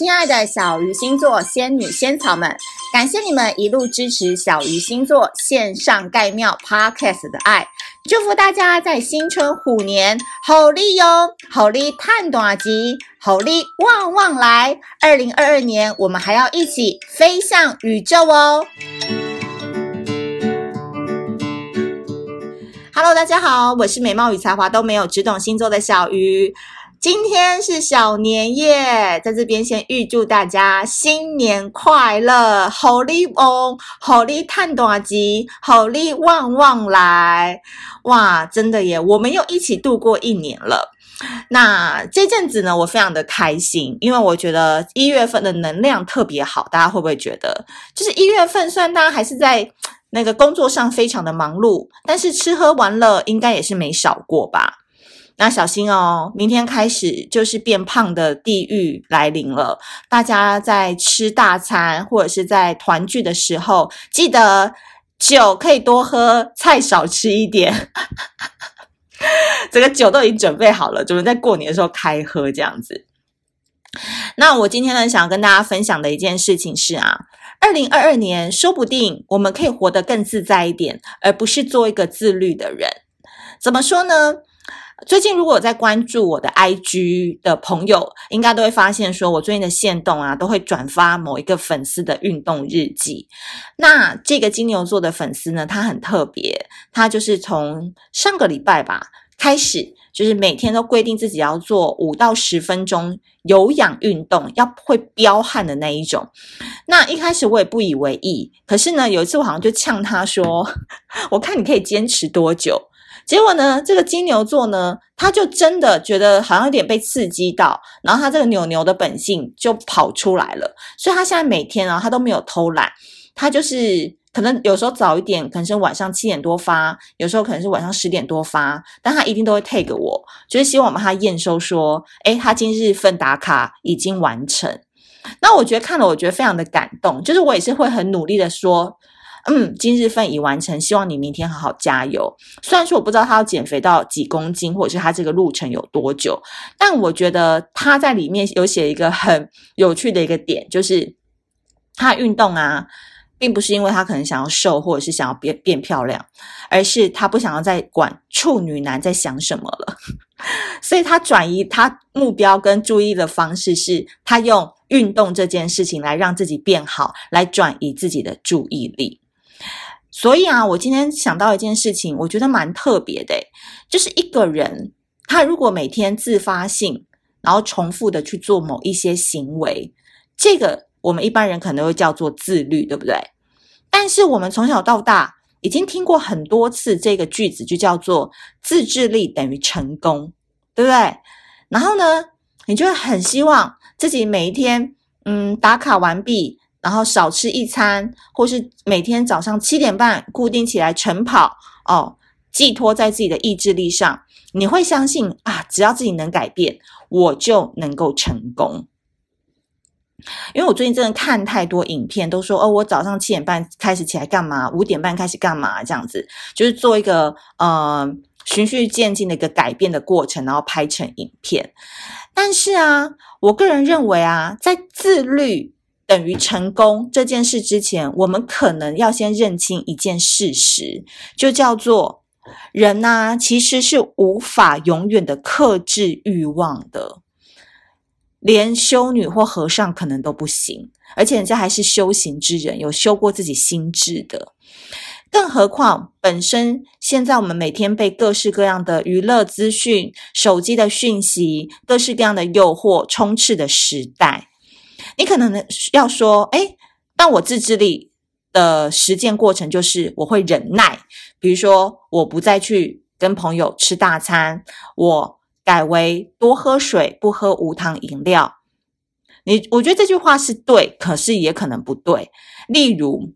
亲爱的小鱼星座仙女仙草们，感谢你们一路支持小鱼星座线上盖庙 Podcast 的爱，祝福大家在新春虎年好利哟，好利探短吉，好利旺旺来。二零二二年，我们还要一起飞向宇宙哦！Hello，大家好，我是美貌与才华都没有，只懂星座的小鱼。今天是小年夜，在这边先预祝大家新年快乐，虎力旺，虎力探大吉，虎力旺旺来！哇，真的耶，我们又一起度过一年了。那这阵子呢，我非常的开心，因为我觉得一月份的能量特别好。大家会不会觉得，就是一月份虽然大家还是在那个工作上非常的忙碌，但是吃喝玩乐应该也是没少过吧？那小心哦，明天开始就是变胖的地狱来临了。大家在吃大餐或者是在团聚的时候，记得酒可以多喝，菜少吃一点。这个酒都已经准备好了，准备在过年的时候开喝这样子。那我今天呢，想要跟大家分享的一件事情是啊，二零二二年说不定我们可以活得更自在一点，而不是做一个自律的人。怎么说呢？最近如果有在关注我的 IG 的朋友，应该都会发现，说我最近的限动啊，都会转发某一个粉丝的运动日记。那这个金牛座的粉丝呢，他很特别，他就是从上个礼拜吧开始，就是每天都规定自己要做五到十分钟有氧运动，要会飙汗的那一种。那一开始我也不以为意，可是呢，有一次我好像就呛他说：“ 我看你可以坚持多久。”结果呢，这个金牛座呢，他就真的觉得好像有点被刺激到，然后他这个牛牛的本性就跑出来了，所以他现在每天啊，他都没有偷懒，他就是可能有时候早一点，可能是晚上七点多发，有时候可能是晚上十点多发，但他一定都会 tag 我，就是希望我帮他验收说，诶，他今日份打卡已经完成。那我觉得看了，我觉得非常的感动，就是我也是会很努力的说。嗯，今日份已完成，希望你明天好好加油。虽然说我不知道他要减肥到几公斤，或者是他这个路程有多久，但我觉得他在里面有写一个很有趣的一个点，就是他运动啊，并不是因为他可能想要瘦，或者是想要变变漂亮，而是他不想要再管处女男在想什么了，所以他转移他目标跟注意的方式是，他用运动这件事情来让自己变好，来转移自己的注意力。所以啊，我今天想到一件事情，我觉得蛮特别的，就是一个人他如果每天自发性，然后重复的去做某一些行为，这个我们一般人可能会叫做自律，对不对？但是我们从小到大已经听过很多次这个句子，就叫做自制力等于成功，对不对？然后呢，你就会很希望自己每一天，嗯，打卡完毕。然后少吃一餐，或是每天早上七点半固定起来晨跑哦，寄托在自己的意志力上，你会相信啊，只要自己能改变，我就能够成功。因为我最近真的看太多影片，都说哦，我早上七点半开始起来干嘛，五点半开始干嘛，这样子就是做一个呃循序渐进的一个改变的过程，然后拍成影片。但是啊，我个人认为啊，在自律。等于成功这件事之前，我们可能要先认清一件事实，就叫做人呐，其实是无法永远的克制欲望的，连修女或和尚可能都不行，而且人家还是修行之人，有修过自己心智的，更何况本身现在我们每天被各式各样的娱乐资讯、手机的讯息、各式各样的诱惑充斥的时代。你可能要说，诶，但我自制力的实践过程就是我会忍耐，比如说我不再去跟朋友吃大餐，我改为多喝水，不喝无糖饮料。你我觉得这句话是对，可是也可能不对。例如，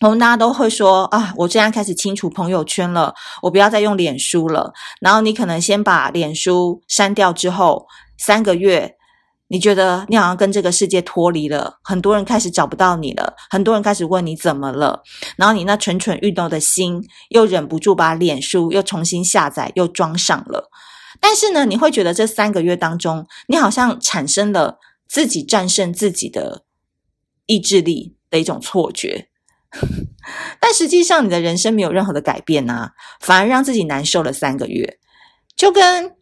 我们大家都会说啊，我现在开始清除朋友圈了，我不要再用脸书了。然后你可能先把脸书删掉之后，三个月。你觉得你好像跟这个世界脱离了，很多人开始找不到你了，很多人开始问你怎么了，然后你那蠢蠢欲动的心又忍不住把脸书又重新下载又装上了。但是呢，你会觉得这三个月当中，你好像产生了自己战胜自己的意志力的一种错觉。但实际上，你的人生没有任何的改变啊，反而让自己难受了三个月。就跟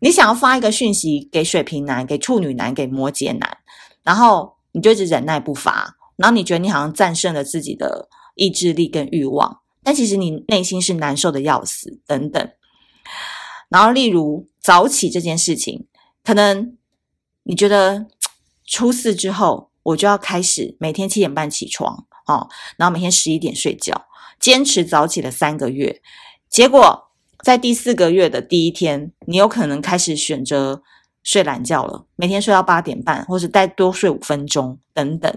你想要发一个讯息给水瓶男、给处女男、给摩羯男，然后你就一直忍耐不发，然后你觉得你好像战胜了自己的意志力跟欲望，但其实你内心是难受的要死，等等。然后，例如早起这件事情，可能你觉得初四之后我就要开始每天七点半起床。哦，然后每天十一点睡觉，坚持早起了三个月，结果在第四个月的第一天，你有可能开始选择睡懒觉了，每天睡到八点半，或者再多睡五分钟等等。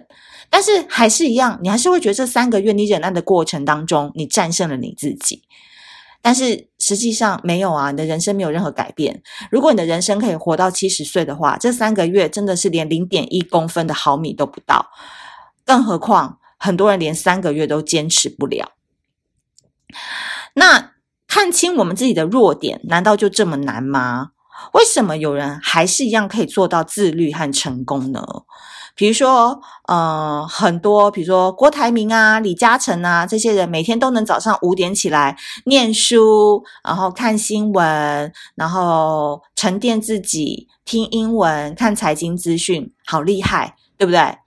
但是还是一样，你还是会觉得这三个月你忍耐的过程当中，你战胜了你自己。但是实际上没有啊，你的人生没有任何改变。如果你的人生可以活到七十岁的话，这三个月真的是连零点一公分的毫米都不到，更何况。很多人连三个月都坚持不了。那看清我们自己的弱点，难道就这么难吗？为什么有人还是一样可以做到自律和成功呢？比如说，呃，很多，比如说郭台铭啊、李嘉诚啊这些人，每天都能早上五点起来念书，然后看新闻，然后沉淀自己，听英文，看财经资讯，好厉害，对不对？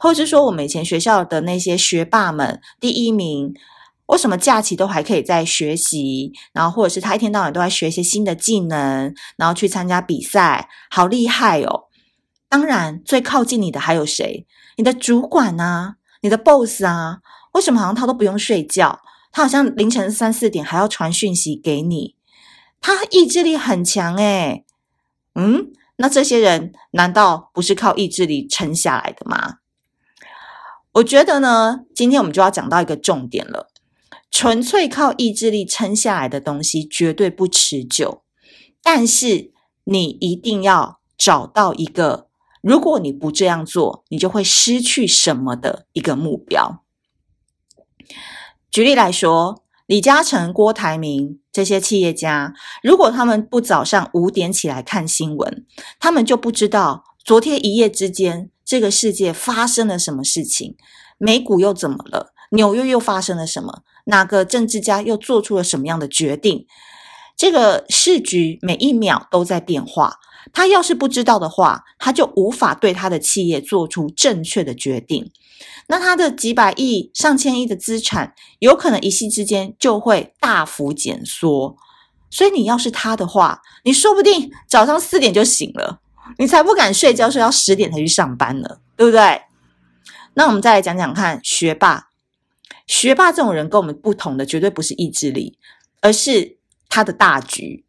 或者是说，我们以前学校的那些学霸们，第一名，为什么假期都还可以在学习？然后，或者是他一天到晚都在学一些新的技能，然后去参加比赛，好厉害哦！当然，最靠近你的还有谁？你的主管啊，你的 boss 啊，为什么好像他都不用睡觉？他好像凌晨三四点还要传讯息给你，他意志力很强诶。嗯，那这些人难道不是靠意志力撑下来的吗？我觉得呢，今天我们就要讲到一个重点了。纯粹靠意志力撑下来的东西绝对不持久，但是你一定要找到一个，如果你不这样做，你就会失去什么的一个目标。举例来说，李嘉诚、郭台铭这些企业家，如果他们不早上五点起来看新闻，他们就不知道昨天一夜之间。这个世界发生了什么事情？美股又怎么了？纽约又发生了什么？哪个政治家又做出了什么样的决定？这个市局每一秒都在变化。他要是不知道的话，他就无法对他的企业做出正确的决定。那他的几百亿、上千亿的资产，有可能一夕之间就会大幅减缩。所以你要是他的话，你说不定早上四点就醒了。你才不敢睡觉，睡到十点才去上班呢，对不对？那我们再来讲讲看，学霸，学霸这种人跟我们不同的，绝对不是意志力，而是他的大局，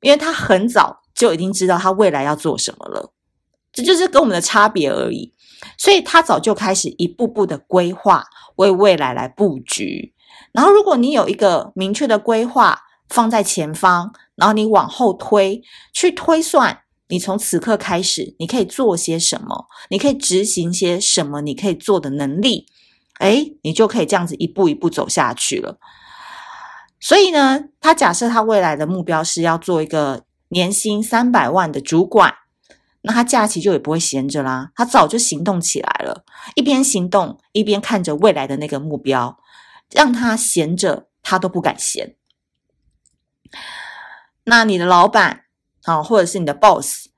因为他很早就已经知道他未来要做什么了，这就是跟我们的差别而已。所以他早就开始一步步的规划，为未来来布局。然后，如果你有一个明确的规划放在前方，然后你往后推，去推算。你从此刻开始，你可以做些什么？你可以执行些什么？你可以做的能力，诶，你就可以这样子一步一步走下去了。所以呢，他假设他未来的目标是要做一个年薪三百万的主管，那他假期就也不会闲着啦，他早就行动起来了，一边行动一边看着未来的那个目标，让他闲着他都不敢闲。那你的老板？啊，或者是你的 boss，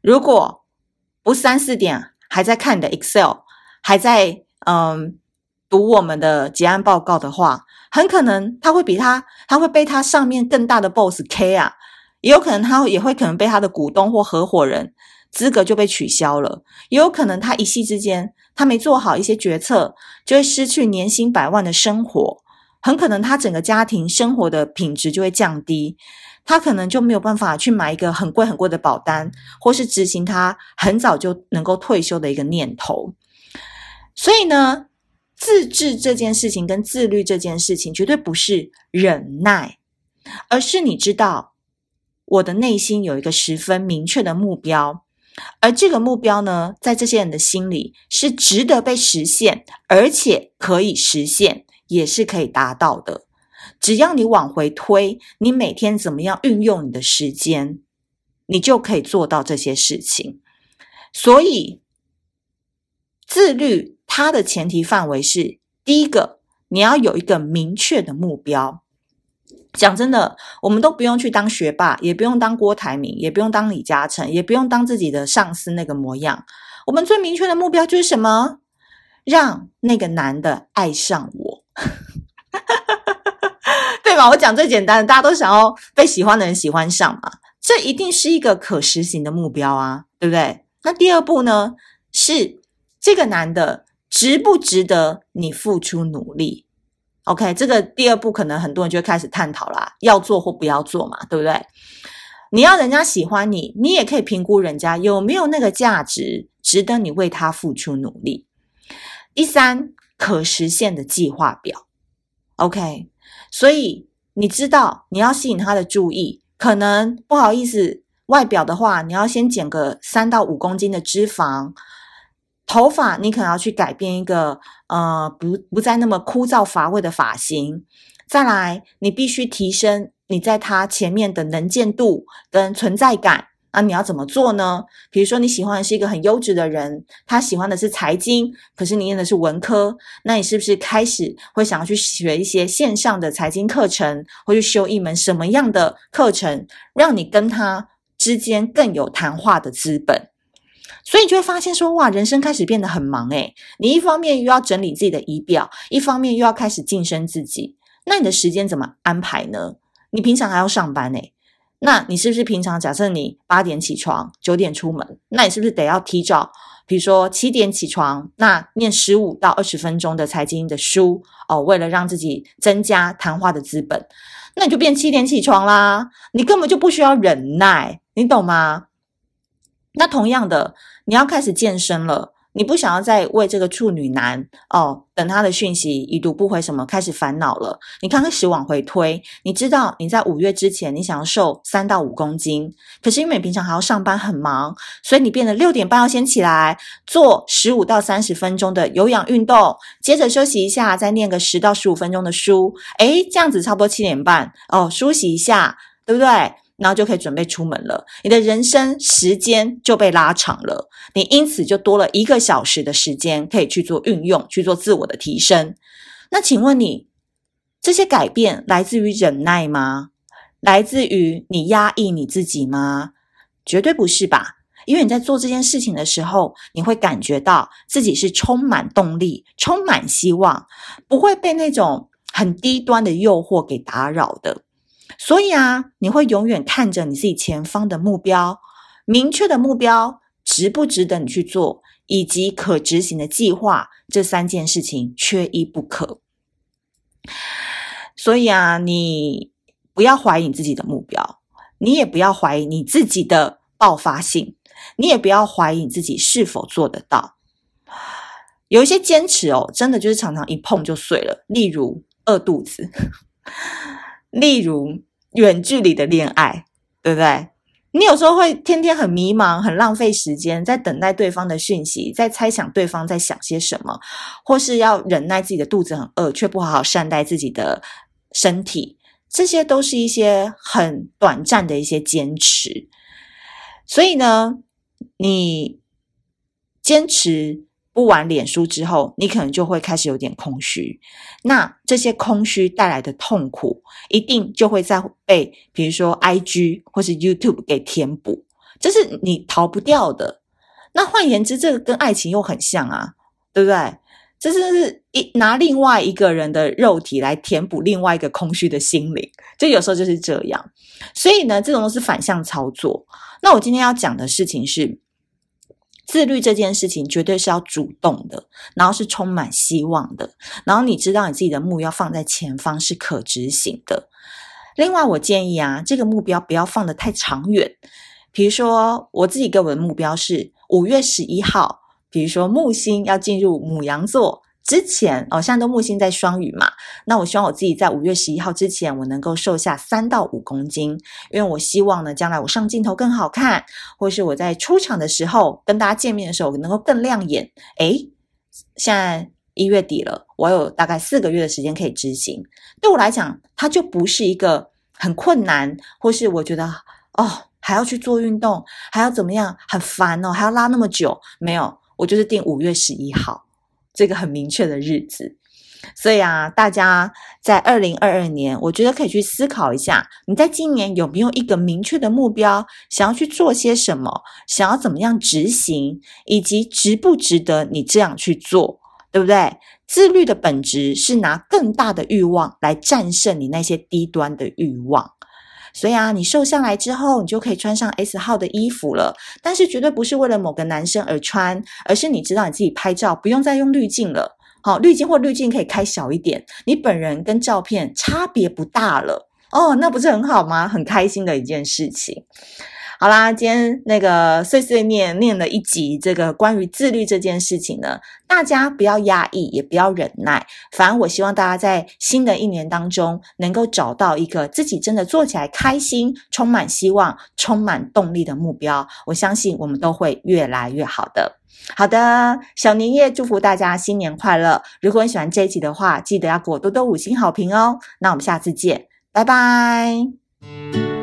如果不三四点还在看你的 Excel，还在嗯读我们的结案报告的话，很可能他会比他，他会被他上面更大的 boss K 啊，也有可能他也会可能被他的股东或合伙人资格就被取消了，也有可能他一夕之间他没做好一些决策，就会失去年薪百万的生活，很可能他整个家庭生活的品质就会降低。他可能就没有办法去买一个很贵很贵的保单，或是执行他很早就能够退休的一个念头。所以呢，自制这件事情跟自律这件事情，绝对不是忍耐，而是你知道我的内心有一个十分明确的目标，而这个目标呢，在这些人的心里是值得被实现，而且可以实现，也是可以达到的。只要你往回推，你每天怎么样运用你的时间，你就可以做到这些事情。所以自律它的前提范围是：第一个，你要有一个明确的目标。讲真的，我们都不用去当学霸，也不用当郭台铭，也不用当李嘉诚，也不用当自己的上司那个模样。我们最明确的目标就是什么？让那个男的爱上我，对吧？我讲最简单的，大家都想要被喜欢的人喜欢上嘛，这一定是一个可实行的目标啊，对不对？那第二步呢，是这个男的值不值得你付出努力？OK，这个第二步可能很多人就会开始探讨啦，要做或不要做嘛，对不对？你要人家喜欢你，你也可以评估人家有没有那个价值，值得你为他付出努力。第三，可实现的计划表。OK，所以你知道你要吸引他的注意，可能不好意思，外表的话，你要先减个三到五公斤的脂肪。头发，你可能要去改变一个，呃，不不再那么枯燥乏味的发型。再来，你必须提升你在他前面的能见度跟存在感。那你要怎么做呢？比如说，你喜欢的是一个很优质的人，他喜欢的是财经，可是你念的是文科，那你是不是开始会想要去学一些线上的财经课程，或去修一门什么样的课程，让你跟他之间更有谈话的资本？所以你就会发现说，哇，人生开始变得很忙诶。你一方面又要整理自己的仪表，一方面又要开始晋升自己，那你的时间怎么安排呢？你平常还要上班诶，那你是不是平常假设你八点起床，九点出门，那你是不是得要提早，比如说七点起床，那念十五到二十分钟的财经的书哦，为了让自己增加谈话的资本，那你就变七点起床啦，你根本就不需要忍耐，你懂吗？那同样的，你要开始健身了，你不想要再为这个处女男哦，等他的讯息已读不回什么开始烦恼了。你开始往回推，你知道你在五月之前你想要瘦三到五公斤，可是因为平常还要上班很忙，所以你变得六点半要先起来做十五到三十分钟的有氧运动，接着休息一下，再念个十到十五分钟的书。诶，这样子差不多七点半哦，梳洗一下，对不对？然后就可以准备出门了，你的人生时间就被拉长了，你因此就多了一个小时的时间可以去做运用，去做自我的提升。那请问你，这些改变来自于忍耐吗？来自于你压抑你自己吗？绝对不是吧！因为你在做这件事情的时候，你会感觉到自己是充满动力、充满希望，不会被那种很低端的诱惑给打扰的。所以啊，你会永远看着你自己前方的目标，明确的目标值不值得你去做，以及可执行的计划，这三件事情缺一不可。所以啊，你不要怀疑你自己的目标，你也不要怀疑你自己的爆发性，你也不要怀疑你自己是否做得到。有一些坚持哦，真的就是常常一碰就碎了，例如饿肚子。例如远距离的恋爱，对不对？你有时候会天天很迷茫，很浪费时间，在等待对方的讯息，在猜想对方在想些什么，或是要忍耐自己的肚子很饿，却不好好善待自己的身体，这些都是一些很短暂的一些坚持。所以呢，你坚持。不玩脸书之后，你可能就会开始有点空虚。那这些空虚带来的痛苦，一定就会再被，比如说 IG 或是 YouTube 给填补，这是你逃不掉的。那换言之，这个跟爱情又很像啊，对不对？这是一拿另外一个人的肉体来填补另外一个空虚的心灵，就有时候就是这样。所以呢，这种都是反向操作。那我今天要讲的事情是。自律这件事情绝对是要主动的，然后是充满希望的，然后你知道你自己的目标放在前方是可执行的。另外，我建议啊，这个目标不要放得太长远。比如说，我自己给我的目标是五月十一号，比如说木星要进入母羊座。之前哦，现在都木星在双鱼嘛，那我希望我自己在五月十一号之前，我能够瘦下三到五公斤，因为我希望呢，将来我上镜头更好看，或是我在出场的时候跟大家见面的时候能够更亮眼。诶，现在一月底了，我有大概四个月的时间可以执行，对我来讲，它就不是一个很困难，或是我觉得哦，还要去做运动，还要怎么样，很烦哦，还要拉那么久。没有，我就是定五月十一号这个很明确的日子。所以啊，大家在二零二二年，我觉得可以去思考一下，你在今年有没有一个明确的目标，想要去做些什么，想要怎么样执行，以及值不值得你这样去做，对不对？自律的本质是拿更大的欲望来战胜你那些低端的欲望。所以啊，你瘦下来之后，你就可以穿上 S 号的衣服了，但是绝对不是为了某个男生而穿，而是你知道你自己拍照不用再用滤镜了。好，滤镜或滤镜可以开小一点，你本人跟照片差别不大了哦，那不是很好吗？很开心的一件事情。好啦，今天那个碎碎念念了一集，这个关于自律这件事情呢，大家不要压抑，也不要忍耐，反而我希望大家在新的一年当中，能够找到一个自己真的做起来开心、充满希望、充满动力的目标，我相信我们都会越来越好的。好的，小年夜祝福大家新年快乐！如果你喜欢这一集的话，记得要给我多多五星好评哦。那我们下次见，拜拜。